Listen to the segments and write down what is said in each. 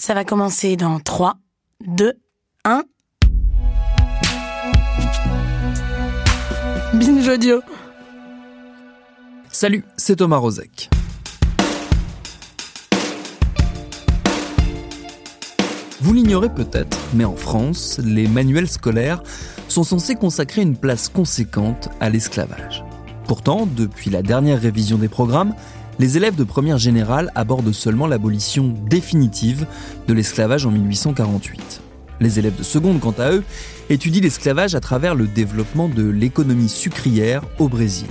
Ça va commencer dans 3, 2, 1. Binge audio. Salut, c'est Thomas Rozek. Vous l'ignorez peut-être, mais en France, les manuels scolaires sont censés consacrer une place conséquente à l'esclavage. Pourtant, depuis la dernière révision des programmes, les élèves de première générale abordent seulement l'abolition définitive de l'esclavage en 1848. Les élèves de seconde, quant à eux, étudient l'esclavage à travers le développement de l'économie sucrière au Brésil.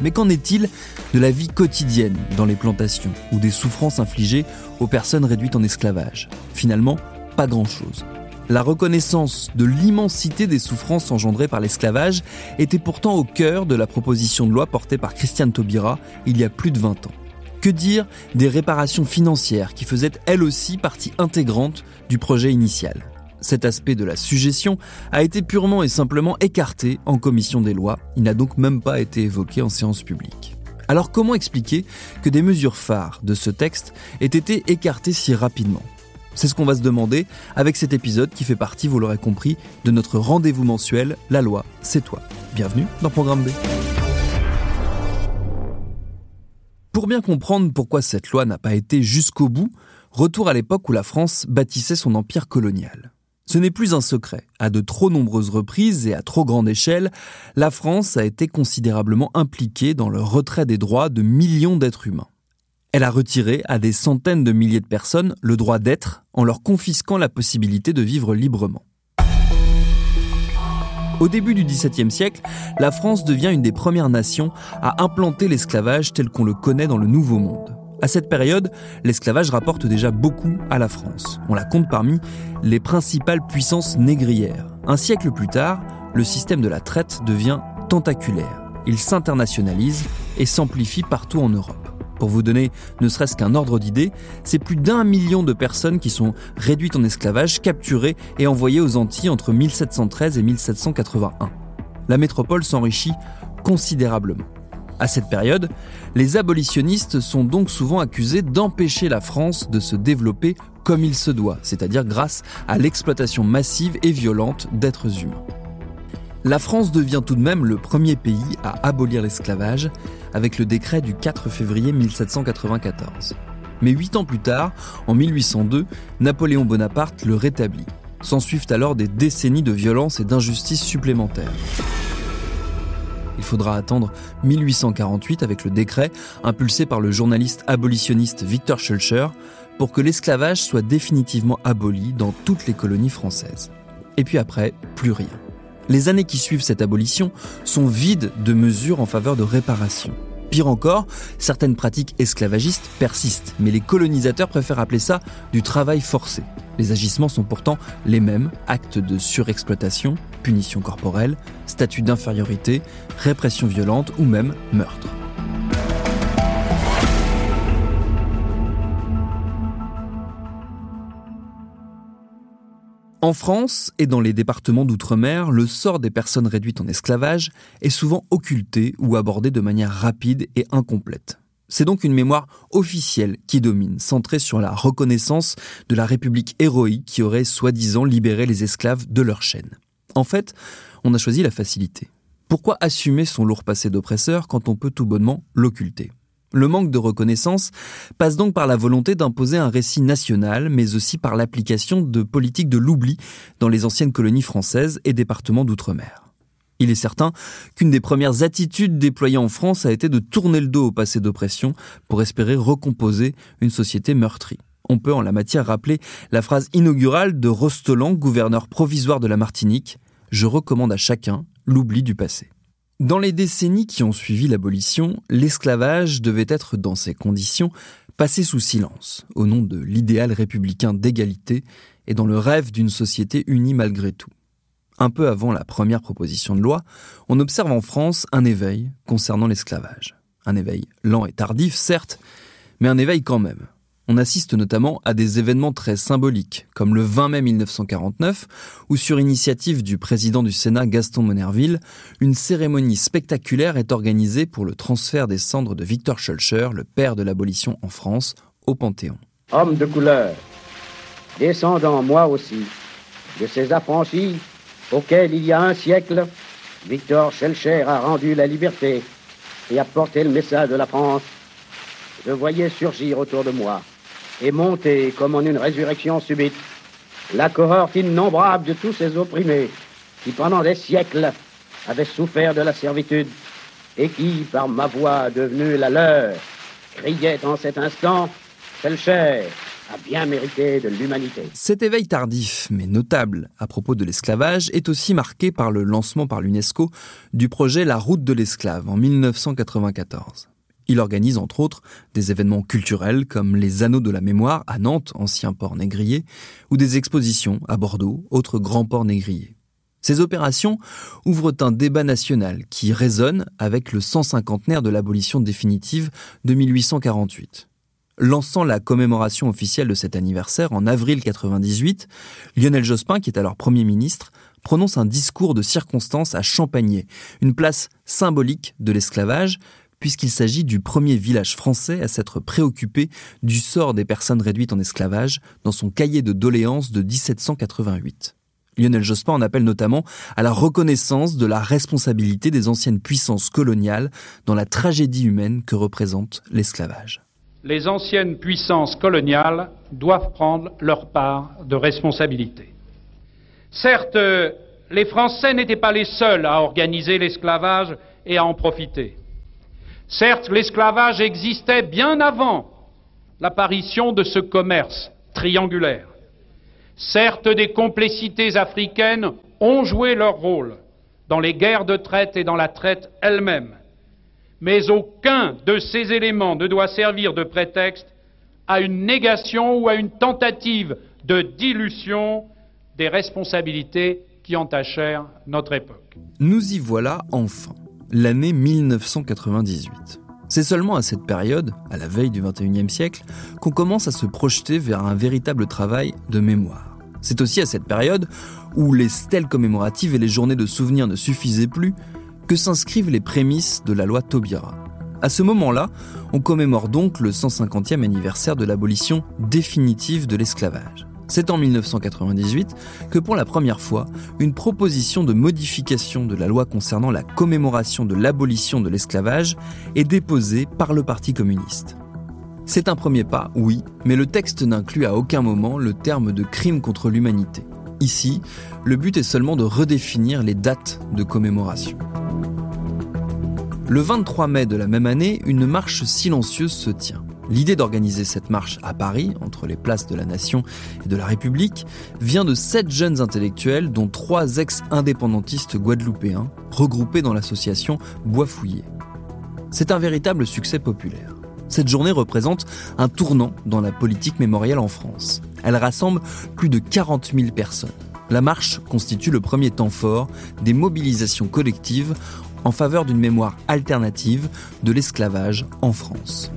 Mais qu'en est-il de la vie quotidienne dans les plantations ou des souffrances infligées aux personnes réduites en esclavage? Finalement, pas grand-chose. La reconnaissance de l'immensité des souffrances engendrées par l'esclavage était pourtant au cœur de la proposition de loi portée par Christiane Taubira il y a plus de 20 ans. Que dire des réparations financières qui faisaient elles aussi partie intégrante du projet initial? Cet aspect de la suggestion a été purement et simplement écarté en commission des lois, il n'a donc même pas été évoqué en séance publique. Alors comment expliquer que des mesures phares de ce texte aient été écartées si rapidement? C'est ce qu'on va se demander avec cet épisode qui fait partie, vous l'aurez compris, de notre rendez-vous mensuel La loi, c'est toi. Bienvenue dans Programme B. Pour bien comprendre pourquoi cette loi n'a pas été jusqu'au bout, retour à l'époque où la France bâtissait son empire colonial. Ce n'est plus un secret. À de trop nombreuses reprises et à trop grande échelle, la France a été considérablement impliquée dans le retrait des droits de millions d'êtres humains. Elle a retiré à des centaines de milliers de personnes le droit d'être en leur confisquant la possibilité de vivre librement. Au début du XVIIe siècle, la France devient une des premières nations à implanter l'esclavage tel qu'on le connaît dans le Nouveau Monde. À cette période, l'esclavage rapporte déjà beaucoup à la France. On la compte parmi les principales puissances négrières. Un siècle plus tard, le système de la traite devient tentaculaire. Il s'internationalise et s'amplifie partout en Europe. Pour vous donner ne serait-ce qu'un ordre d'idée, c'est plus d'un million de personnes qui sont réduites en esclavage, capturées et envoyées aux Antilles entre 1713 et 1781. La métropole s'enrichit considérablement. À cette période, les abolitionnistes sont donc souvent accusés d'empêcher la France de se développer comme il se doit, c'est-à-dire grâce à l'exploitation massive et violente d'êtres humains. La France devient tout de même le premier pays à abolir l'esclavage avec le décret du 4 février 1794. Mais huit ans plus tard, en 1802, Napoléon Bonaparte le rétablit. S'ensuivent alors des décennies de violence et d'injustice supplémentaires. Il faudra attendre 1848 avec le décret impulsé par le journaliste abolitionniste Victor Schulcher pour que l'esclavage soit définitivement aboli dans toutes les colonies françaises. Et puis après, plus rien. Les années qui suivent cette abolition sont vides de mesures en faveur de réparation. Pire encore, certaines pratiques esclavagistes persistent, mais les colonisateurs préfèrent appeler ça du travail forcé. Les agissements sont pourtant les mêmes, actes de surexploitation, punition corporelle, statut d'infériorité, répression violente ou même meurtre. En France et dans les départements d'outre-mer, le sort des personnes réduites en esclavage est souvent occulté ou abordé de manière rapide et incomplète. C'est donc une mémoire officielle qui domine, centrée sur la reconnaissance de la République héroïque qui aurait soi-disant libéré les esclaves de leur chaîne. En fait, on a choisi la facilité. Pourquoi assumer son lourd passé d'oppresseur quand on peut tout bonnement l'occulter? Le manque de reconnaissance passe donc par la volonté d'imposer un récit national, mais aussi par l'application de politiques de l'oubli dans les anciennes colonies françaises et départements d'outre-mer. Il est certain qu'une des premières attitudes déployées en France a été de tourner le dos au passé d'oppression pour espérer recomposer une société meurtrie. On peut en la matière rappeler la phrase inaugurale de Rostolan, gouverneur provisoire de la Martinique Je recommande à chacun l'oubli du passé. Dans les décennies qui ont suivi l'abolition, l'esclavage devait être dans ces conditions passé sous silence, au nom de l'idéal républicain d'égalité et dans le rêve d'une société unie malgré tout. Un peu avant la première proposition de loi, on observe en France un éveil concernant l'esclavage. Un éveil lent et tardif, certes, mais un éveil quand même. On assiste notamment à des événements très symboliques, comme le 20 mai 1949, où sur initiative du président du Sénat Gaston Monerville, une cérémonie spectaculaire est organisée pour le transfert des cendres de Victor Schulcher, le père de l'abolition en France, au Panthéon. Homme de couleur, descendant moi aussi de ces affranchis auxquels il y a un siècle, Victor Schulcher a rendu la liberté et a porté le message de la France, je voyais surgir autour de moi et monter comme en une résurrection subite la cohorte innombrable de tous ces opprimés qui pendant des siècles avaient souffert de la servitude et qui, par ma voix devenue la leur, criaient en cet instant, Schulcher a bien mérité de l'humanité. Cet éveil tardif, mais notable, à propos de l'esclavage, est aussi marqué par le lancement par l'UNESCO du projet La route de l'esclave en 1994. Il organise entre autres des événements culturels comme les Anneaux de la Mémoire à Nantes, ancien port négrier, ou des expositions à Bordeaux, autre grand port négrier. Ces opérations ouvrent un débat national qui résonne avec le 150naire de l'abolition définitive de 1848. Lançant la commémoration officielle de cet anniversaire en avril 98, Lionel Jospin, qui est alors Premier ministre, prononce un discours de circonstance à Champagné, une place symbolique de l'esclavage, puisqu'il s'agit du premier village français à s'être préoccupé du sort des personnes réduites en esclavage dans son cahier de doléances de 1788. Lionel Jospin en appelle notamment à la reconnaissance de la responsabilité des anciennes puissances coloniales dans la tragédie humaine que représente l'esclavage. Les anciennes puissances coloniales doivent prendre leur part de responsabilité. Certes, les Français n'étaient pas les seuls à organiser l'esclavage et à en profiter. Certes, l'esclavage existait bien avant l'apparition de ce commerce triangulaire. Certes, des complicités africaines ont joué leur rôle dans les guerres de traite et dans la traite elle-même. Mais aucun de ces éléments ne doit servir de prétexte à une négation ou à une tentative de dilution des responsabilités qui entachèrent notre époque. Nous y voilà enfin l'année 1998. C'est seulement à cette période, à la veille du XXIe siècle, qu'on commence à se projeter vers un véritable travail de mémoire. C'est aussi à cette période, où les stèles commémoratives et les journées de souvenirs ne suffisaient plus, que s'inscrivent les prémices de la loi Taubira. À ce moment-là, on commémore donc le 150e anniversaire de l'abolition définitive de l'esclavage. C'est en 1998 que pour la première fois, une proposition de modification de la loi concernant la commémoration de l'abolition de l'esclavage est déposée par le Parti communiste. C'est un premier pas, oui, mais le texte n'inclut à aucun moment le terme de crime contre l'humanité. Ici, le but est seulement de redéfinir les dates de commémoration. Le 23 mai de la même année, une marche silencieuse se tient. L'idée d'organiser cette marche à Paris, entre les places de la Nation et de la République, vient de sept jeunes intellectuels, dont trois ex-indépendantistes guadeloupéens, regroupés dans l'association Bois Fouillé. C'est un véritable succès populaire. Cette journée représente un tournant dans la politique mémorielle en France. Elle rassemble plus de 40 000 personnes. La marche constitue le premier temps fort des mobilisations collectives en faveur d'une mémoire alternative de l'esclavage en France.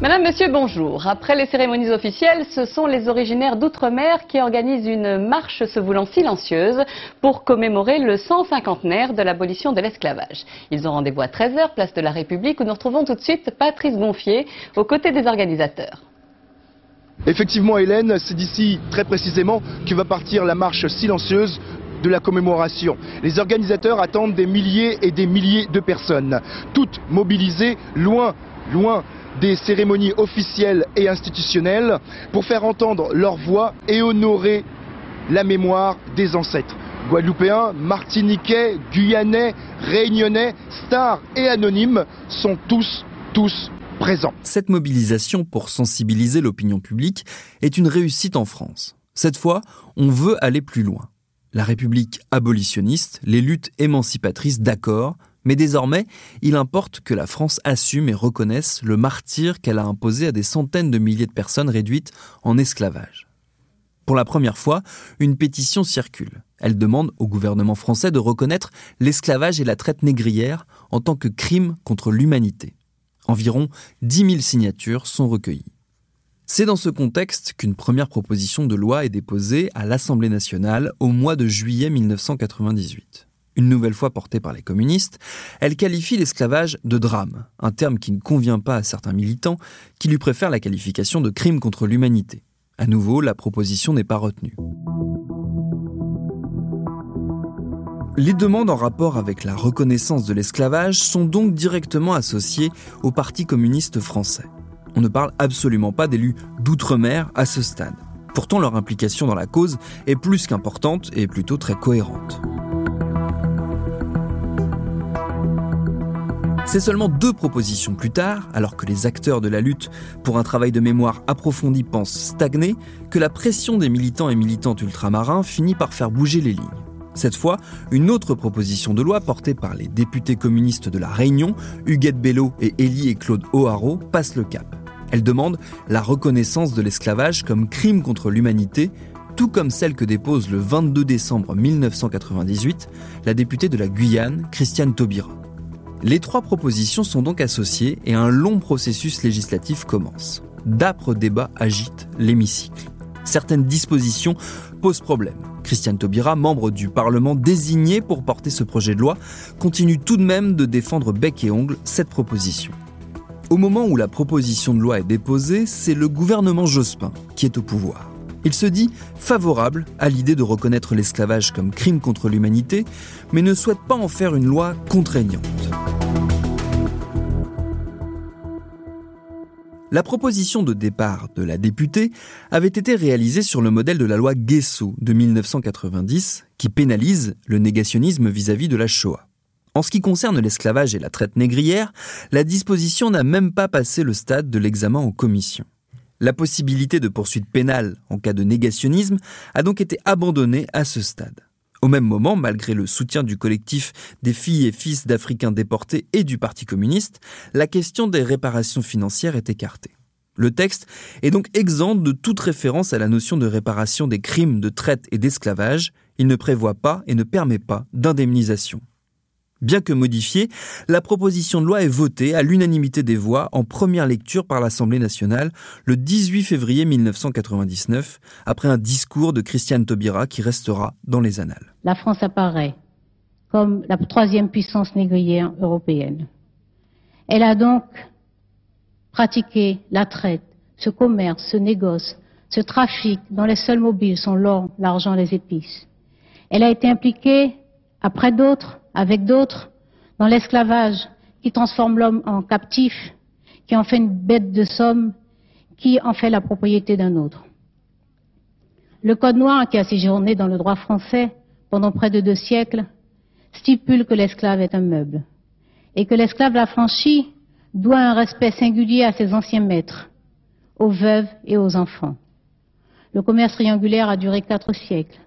Madame, Monsieur, bonjour. Après les cérémonies officielles, ce sont les originaires d'outre-mer qui organisent une marche se voulant silencieuse pour commémorer le 150naire de l'abolition de l'esclavage. Ils ont rendez-vous à 13h, place de la République, où nous retrouvons tout de suite Patrice Gonfier, aux côtés des organisateurs. Effectivement, Hélène, c'est d'ici très précisément que va partir la marche silencieuse de la commémoration. Les organisateurs attendent des milliers et des milliers de personnes, toutes mobilisées loin, loin des cérémonies officielles et institutionnelles pour faire entendre leur voix et honorer la mémoire des ancêtres. Guadeloupéens, Martiniquais, Guyanais, Réunionnais, stars et anonymes sont tous, tous présents. Cette mobilisation pour sensibiliser l'opinion publique est une réussite en France. Cette fois, on veut aller plus loin. La République abolitionniste, les luttes émancipatrices, d'accord, Mais désormais, il importe que la France assume et reconnaisse le martyr qu'elle a imposé à des centaines de milliers de personnes réduites en esclavage. Pour la première fois, une pétition circule. Elle demande au gouvernement français de reconnaître l'esclavage et la traite négrière en tant que crime contre l'humanité. Environ 10 000 signatures sont recueillies. C'est dans ce contexte qu'une première proposition de loi est déposée à l'Assemblée nationale au mois de juillet 1998. Une nouvelle fois portée par les communistes, elle qualifie l'esclavage de drame, un terme qui ne convient pas à certains militants qui lui préfèrent la qualification de crime contre l'humanité. À nouveau, la proposition n'est pas retenue. Les demandes en rapport avec la reconnaissance de l'esclavage sont donc directement associées au Parti communiste français on ne parle absolument pas d'élus d'outre-mer à ce stade. Pourtant, leur implication dans la cause est plus qu'importante et plutôt très cohérente. C'est seulement deux propositions plus tard, alors que les acteurs de la lutte pour un travail de mémoire approfondi pensent stagner, que la pression des militants et militantes ultramarins finit par faire bouger les lignes. Cette fois, une autre proposition de loi portée par les députés communistes de la Réunion, Huguette Bello et Élie et Claude O'Haraud, passe le cap. Elle demande la reconnaissance de l'esclavage comme crime contre l'humanité, tout comme celle que dépose le 22 décembre 1998 la députée de la Guyane, Christiane Taubira. Les trois propositions sont donc associées et un long processus législatif commence. D'âpres débats agitent l'hémicycle. Certaines dispositions posent problème. Christiane Taubira, membre du Parlement désigné pour porter ce projet de loi, continue tout de même de défendre bec et ongle cette proposition. Au moment où la proposition de loi est déposée, c'est le gouvernement Jospin qui est au pouvoir. Il se dit favorable à l'idée de reconnaître l'esclavage comme crime contre l'humanité, mais ne souhaite pas en faire une loi contraignante. La proposition de départ de la députée avait été réalisée sur le modèle de la loi Guesso de 1990 qui pénalise le négationnisme vis-à-vis -vis de la Shoah. En ce qui concerne l'esclavage et la traite négrière, la disposition n'a même pas passé le stade de l'examen en commission. La possibilité de poursuite pénale en cas de négationnisme a donc été abandonnée à ce stade. Au même moment, malgré le soutien du collectif des filles et fils d'Africains déportés et du Parti communiste, la question des réparations financières est écartée. Le texte est donc exempt de toute référence à la notion de réparation des crimes de traite et d'esclavage. Il ne prévoit pas et ne permet pas d'indemnisation. Bien que modifiée, la proposition de loi est votée à l'unanimité des voix en première lecture par l'Assemblée nationale le 18 février 1999, après un discours de Christiane Taubira qui restera dans les annales. La France apparaît comme la troisième puissance négrière européenne. Elle a donc pratiqué la traite, ce commerce, ce négoce, ce trafic dont les seuls mobiles sont l'or, l'argent, les épices. Elle a été impliquée, après d'autres, avec d'autres, dans l'esclavage qui transforme l'homme en captif, qui en fait une bête de somme, qui en fait la propriété d'un autre. Le Code noir, qui a séjourné dans le droit français pendant près de deux siècles, stipule que l'esclave est un meuble et que l'esclave l'affranchi doit un respect singulier à ses anciens maîtres, aux veuves et aux enfants. Le commerce triangulaire a duré quatre siècles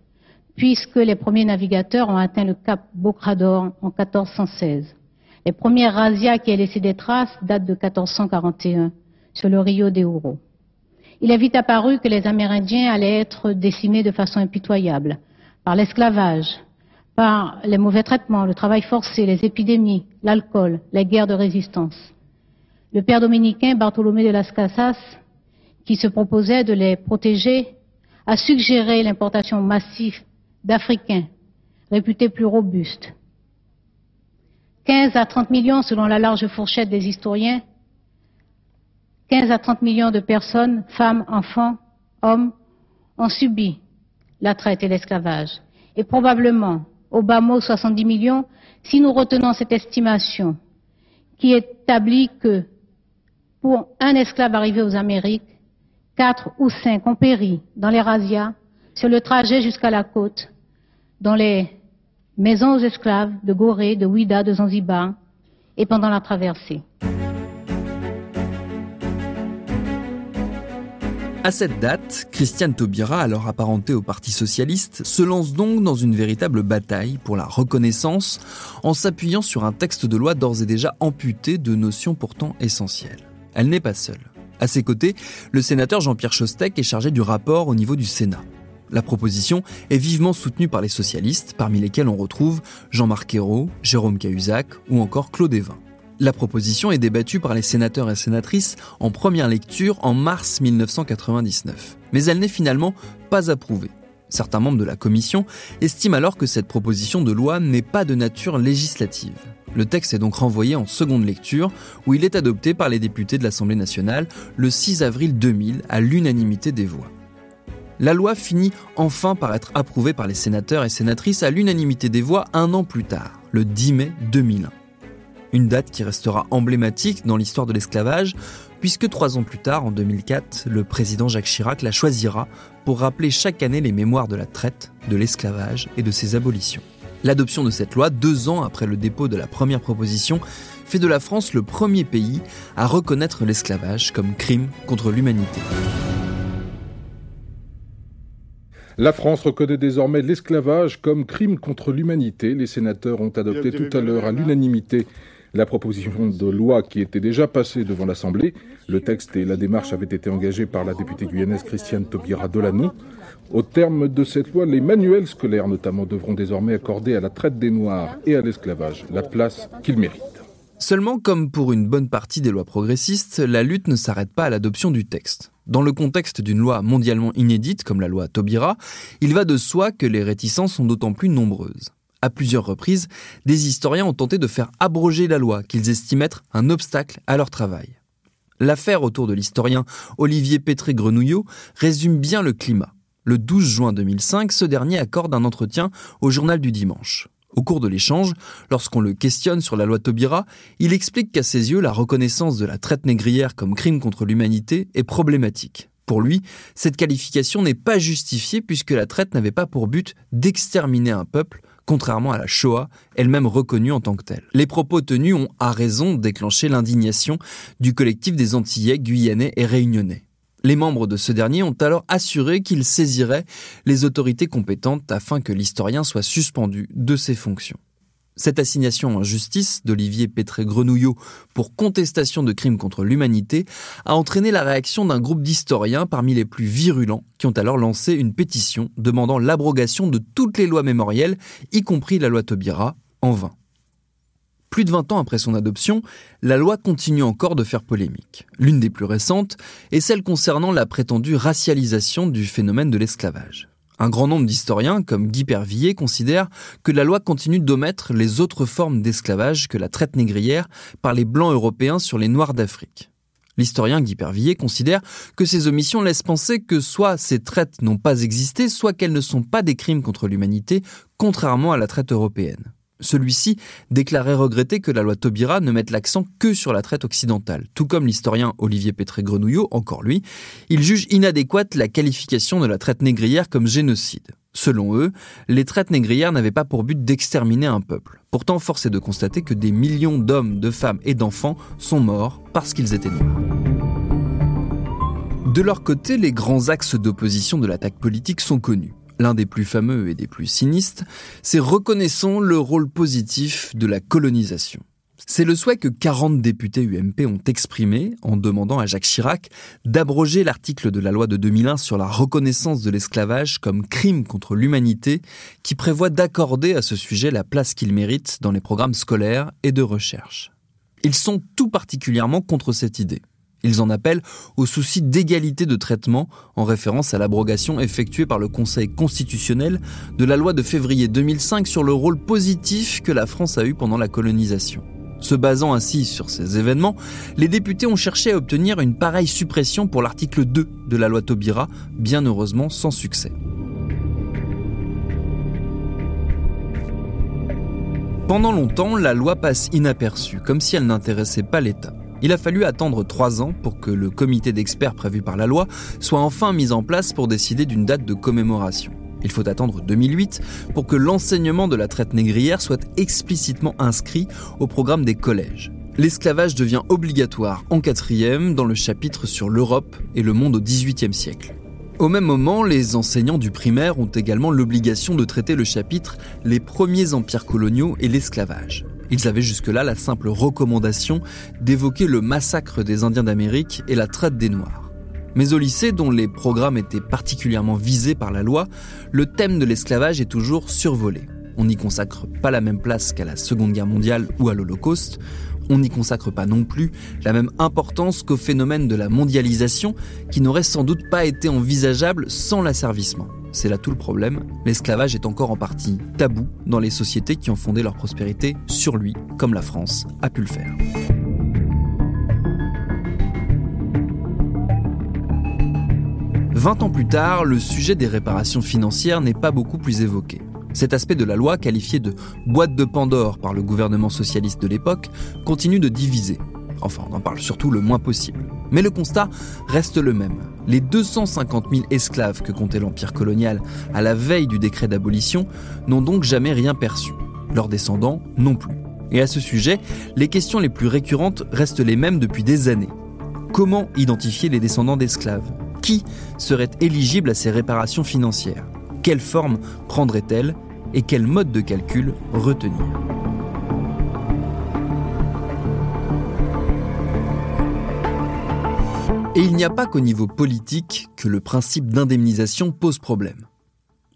puisque les premiers navigateurs ont atteint le cap Bocrador en 1416. Les premières razzias qui aient laissé des traces datent de 1441 sur le Rio de Ouro. Il est vite apparu que les Amérindiens allaient être décimés de façon impitoyable par l'esclavage, par les mauvais traitements, le travail forcé, les épidémies, l'alcool, les guerres de résistance. Le père dominicain Bartholomé de las Casas, qui se proposait de les protéger, a suggéré l'importation massive d'Africains réputés plus robustes. 15 à 30 millions, selon la large fourchette des historiens, 15 à 30 millions de personnes, femmes, enfants, hommes, ont subi la traite et l'esclavage. Et probablement, au bas mot, 70 millions, si nous retenons cette estimation qui établit que pour un esclave arrivé aux Amériques, quatre ou cinq ont péri dans les razzias sur le trajet jusqu'à la côte, dans les maisons aux esclaves de Gorée, de Ouida, de Zanzibar, et pendant la traversée. À cette date, Christiane Taubira, alors apparentée au Parti socialiste, se lance donc dans une véritable bataille pour la reconnaissance en s'appuyant sur un texte de loi d'ores et déjà amputé de notions pourtant essentielles. Elle n'est pas seule. À ses côtés, le sénateur Jean-Pierre Chostek est chargé du rapport au niveau du Sénat. La proposition est vivement soutenue par les socialistes, parmi lesquels on retrouve Jean-Marc Ayrault, Jérôme Cahuzac ou encore Claude Evin. La proposition est débattue par les sénateurs et sénatrices en première lecture en mars 1999. Mais elle n'est finalement pas approuvée. Certains membres de la commission estiment alors que cette proposition de loi n'est pas de nature législative. Le texte est donc renvoyé en seconde lecture, où il est adopté par les députés de l'Assemblée nationale le 6 avril 2000 à l'unanimité des voix. La loi finit enfin par être approuvée par les sénateurs et sénatrices à l'unanimité des voix un an plus tard, le 10 mai 2001 une date qui restera emblématique dans l'histoire de l'esclavage, puisque trois ans plus tard, en 2004, le président Jacques Chirac la choisira pour rappeler chaque année les mémoires de la traite, de l'esclavage et de ses abolitions. L'adoption de cette loi, deux ans après le dépôt de la première proposition, fait de la France le premier pays à reconnaître l'esclavage comme crime contre l'humanité. La France reconnaît désormais l'esclavage comme crime contre l'humanité. Les sénateurs ont adopté tout à l'heure à l'unanimité la proposition de loi qui était déjà passée devant l'Assemblée. Le texte et la démarche avaient été engagés par la députée guyanaise Christiane Taubira Delanon. Au terme de cette loi, les manuels scolaires notamment devront désormais accorder à la traite des Noirs et à l'esclavage la place qu'ils méritent. Seulement, comme pour une bonne partie des lois progressistes, la lutte ne s'arrête pas à l'adoption du texte. Dans le contexte d'une loi mondialement inédite comme la loi Taubira, il va de soi que les réticences sont d'autant plus nombreuses. À plusieurs reprises, des historiens ont tenté de faire abroger la loi qu'ils estiment être un obstacle à leur travail. L'affaire autour de l'historien Olivier Pétré-Grenouillot résume bien le climat. Le 12 juin 2005, ce dernier accorde un entretien au journal du dimanche. Au cours de l'échange, lorsqu'on le questionne sur la loi Taubira, il explique qu'à ses yeux, la reconnaissance de la traite négrière comme crime contre l'humanité est problématique. Pour lui, cette qualification n'est pas justifiée puisque la traite n'avait pas pour but d'exterminer un peuple, contrairement à la Shoah, elle-même reconnue en tant que telle. Les propos tenus ont, à raison, déclenché l'indignation du collectif des Antillais, Guyanais et Réunionnais. Les membres de ce dernier ont alors assuré qu'ils saisiraient les autorités compétentes afin que l'historien soit suspendu de ses fonctions. Cette assignation en justice d'Olivier Pétré-Grenouillot pour contestation de crimes contre l'humanité a entraîné la réaction d'un groupe d'historiens parmi les plus virulents qui ont alors lancé une pétition demandant l'abrogation de toutes les lois mémorielles, y compris la loi Taubira, en vain. Plus de 20 ans après son adoption, la loi continue encore de faire polémique. L'une des plus récentes est celle concernant la prétendue racialisation du phénomène de l'esclavage. Un grand nombre d'historiens, comme Guy Pervillier, considèrent que la loi continue d'omettre les autres formes d'esclavage que la traite négrière par les Blancs européens sur les Noirs d'Afrique. L'historien Guy Pervillier considère que ces omissions laissent penser que soit ces traites n'ont pas existé, soit qu'elles ne sont pas des crimes contre l'humanité, contrairement à la traite européenne. Celui-ci déclarait regretter que la loi Taubira ne mette l'accent que sur la traite occidentale. Tout comme l'historien Olivier Pétré-Grenouillot, encore lui, il juge inadéquate la qualification de la traite négrière comme génocide. Selon eux, les traites négrières n'avaient pas pour but d'exterminer un peuple. Pourtant, force est de constater que des millions d'hommes, de femmes et d'enfants sont morts parce qu'ils étaient noirs. De leur côté, les grands axes d'opposition de l'attaque politique sont connus l'un des plus fameux et des plus sinistres, c'est reconnaissons le rôle positif de la colonisation. C'est le souhait que 40 députés UMP ont exprimé en demandant à Jacques Chirac d'abroger l'article de la loi de 2001 sur la reconnaissance de l'esclavage comme crime contre l'humanité qui prévoit d'accorder à ce sujet la place qu'il mérite dans les programmes scolaires et de recherche. Ils sont tout particulièrement contre cette idée. Ils en appellent au souci d'égalité de traitement en référence à l'abrogation effectuée par le Conseil constitutionnel de la loi de février 2005 sur le rôle positif que la France a eu pendant la colonisation. Se basant ainsi sur ces événements, les députés ont cherché à obtenir une pareille suppression pour l'article 2 de la loi Taubira, bien heureusement sans succès. Pendant longtemps, la loi passe inaperçue, comme si elle n'intéressait pas l'État. Il a fallu attendre trois ans pour que le comité d'experts prévu par la loi soit enfin mis en place pour décider d'une date de commémoration. Il faut attendre 2008 pour que l'enseignement de la traite négrière soit explicitement inscrit au programme des collèges. l'esclavage devient obligatoire en quatrième dans le chapitre sur l'Europe et le monde au XVIIIe siècle. Au même moment, les enseignants du primaire ont également l'obligation de traiter le chapitre Les premiers empires coloniaux et l'esclavage. Ils avaient jusque-là la simple recommandation d'évoquer le massacre des Indiens d'Amérique et la traite des Noirs. Mais au lycée, dont les programmes étaient particulièrement visés par la loi, le thème de l'esclavage est toujours survolé. On n'y consacre pas la même place qu'à la Seconde Guerre mondiale ou à l'Holocauste. On n'y consacre pas non plus la même importance qu'au phénomène de la mondialisation qui n'aurait sans doute pas été envisageable sans l'asservissement. C'est là tout le problème, l'esclavage est encore en partie tabou dans les sociétés qui ont fondé leur prospérité sur lui, comme la France a pu le faire. Vingt ans plus tard, le sujet des réparations financières n'est pas beaucoup plus évoqué. Cet aspect de la loi, qualifié de boîte de Pandore par le gouvernement socialiste de l'époque, continue de diviser. Enfin, on en parle surtout le moins possible. Mais le constat reste le même. Les 250 000 esclaves que comptait l'Empire colonial à la veille du décret d'abolition n'ont donc jamais rien perçu. Leurs descendants non plus. Et à ce sujet, les questions les plus récurrentes restent les mêmes depuis des années. Comment identifier les descendants d'esclaves? Qui serait éligible à ces réparations financières? Quelle forme prendrait-elle? Et quel mode de calcul retenir? Et il n'y a pas qu'au niveau politique que le principe d'indemnisation pose problème.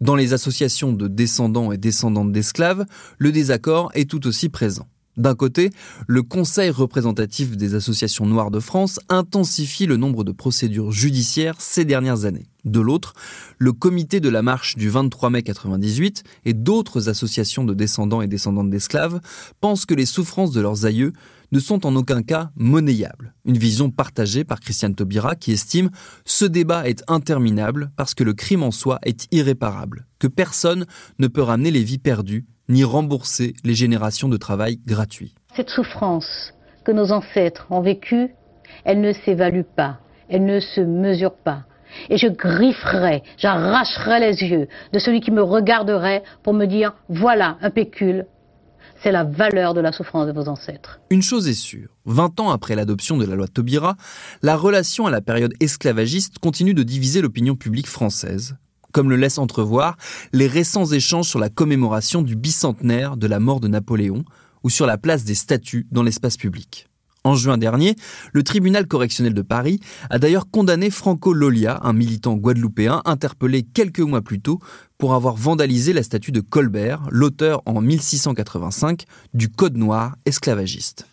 Dans les associations de descendants et descendantes d'esclaves, le désaccord est tout aussi présent. D'un côté, le Conseil représentatif des associations noires de France intensifie le nombre de procédures judiciaires ces dernières années. De l'autre, le comité de la marche du 23 mai 98 et d'autres associations de descendants et descendantes d'esclaves pensent que les souffrances de leurs aïeux ne sont en aucun cas monnayables. Une vision partagée par Christiane Taubira qui estime ce débat est interminable parce que le crime en soi est irréparable, que personne ne peut ramener les vies perdues ni rembourser les générations de travail gratuit. Cette souffrance que nos ancêtres ont vécue, elle ne s'évalue pas, elle ne se mesure pas. Et je grifferais, j'arracherais les yeux de celui qui me regarderait pour me dire voilà un pécule c'est la valeur de la souffrance de vos ancêtres. Une chose est sûre, 20 ans après l'adoption de la loi Taubira, la relation à la période esclavagiste continue de diviser l'opinion publique française, comme le laissent entrevoir les récents échanges sur la commémoration du bicentenaire de la mort de Napoléon ou sur la place des statues dans l'espace public. En juin dernier, le tribunal correctionnel de Paris a d'ailleurs condamné Franco Lolia, un militant guadeloupéen interpellé quelques mois plus tôt pour avoir vandalisé la statue de Colbert, l'auteur en 1685 du Code noir esclavagiste.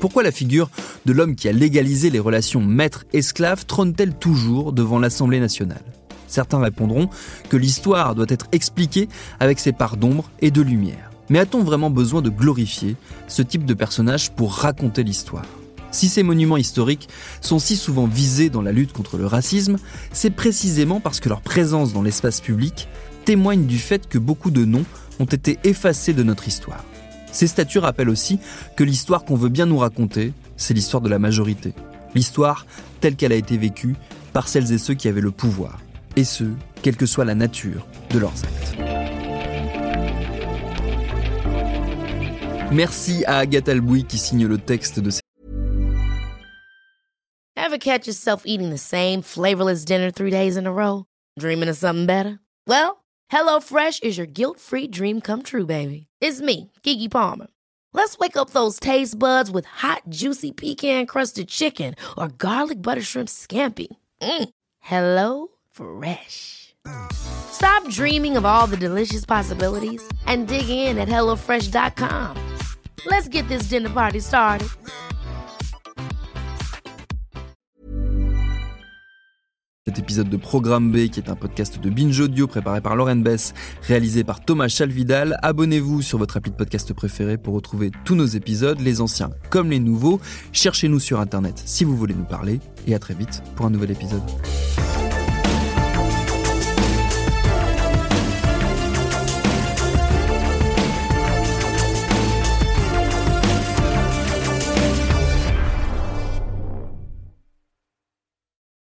Pourquoi la figure de l'homme qui a légalisé les relations maître-esclave trône-t-elle toujours devant l'Assemblée nationale? Certains répondront que l'histoire doit être expliquée avec ses parts d'ombre et de lumière. Mais a-t-on vraiment besoin de glorifier ce type de personnage pour raconter l'histoire? Si ces monuments historiques sont si souvent visés dans la lutte contre le racisme, c'est précisément parce que leur présence dans l'espace public témoigne du fait que beaucoup de noms ont été effacés de notre histoire. Ces statues rappellent aussi que l'histoire qu'on veut bien nous raconter, c'est l'histoire de la majorité. L'histoire telle qu'elle a été vécue par celles et ceux qui avaient le pouvoir. Et ce, quelle que soit la nature de leurs actes. Merci à Agathe Albouy qui signe le texte de cette Ever catch yourself eating the same flavorless dinner three days in a row? Dreaming of something better? Well, HelloFresh is your guilt-free dream come true, baby. It's me, Kiki Palmer. Let's wake up those taste buds with hot, juicy pecan-crusted chicken or garlic butter shrimp scampi. Mm. Hello Fresh. Stop dreaming of all the delicious possibilities and dig in at HelloFresh.com. Let's get this dinner party started. Cet épisode de Programme B, qui est un podcast de Binge Audio préparé par Lauren Bess, réalisé par Thomas Chalvidal. Abonnez-vous sur votre appli de podcast préféré pour retrouver tous nos épisodes, les anciens comme les nouveaux. Cherchez-nous sur Internet si vous voulez nous parler. Et à très vite pour un nouvel épisode.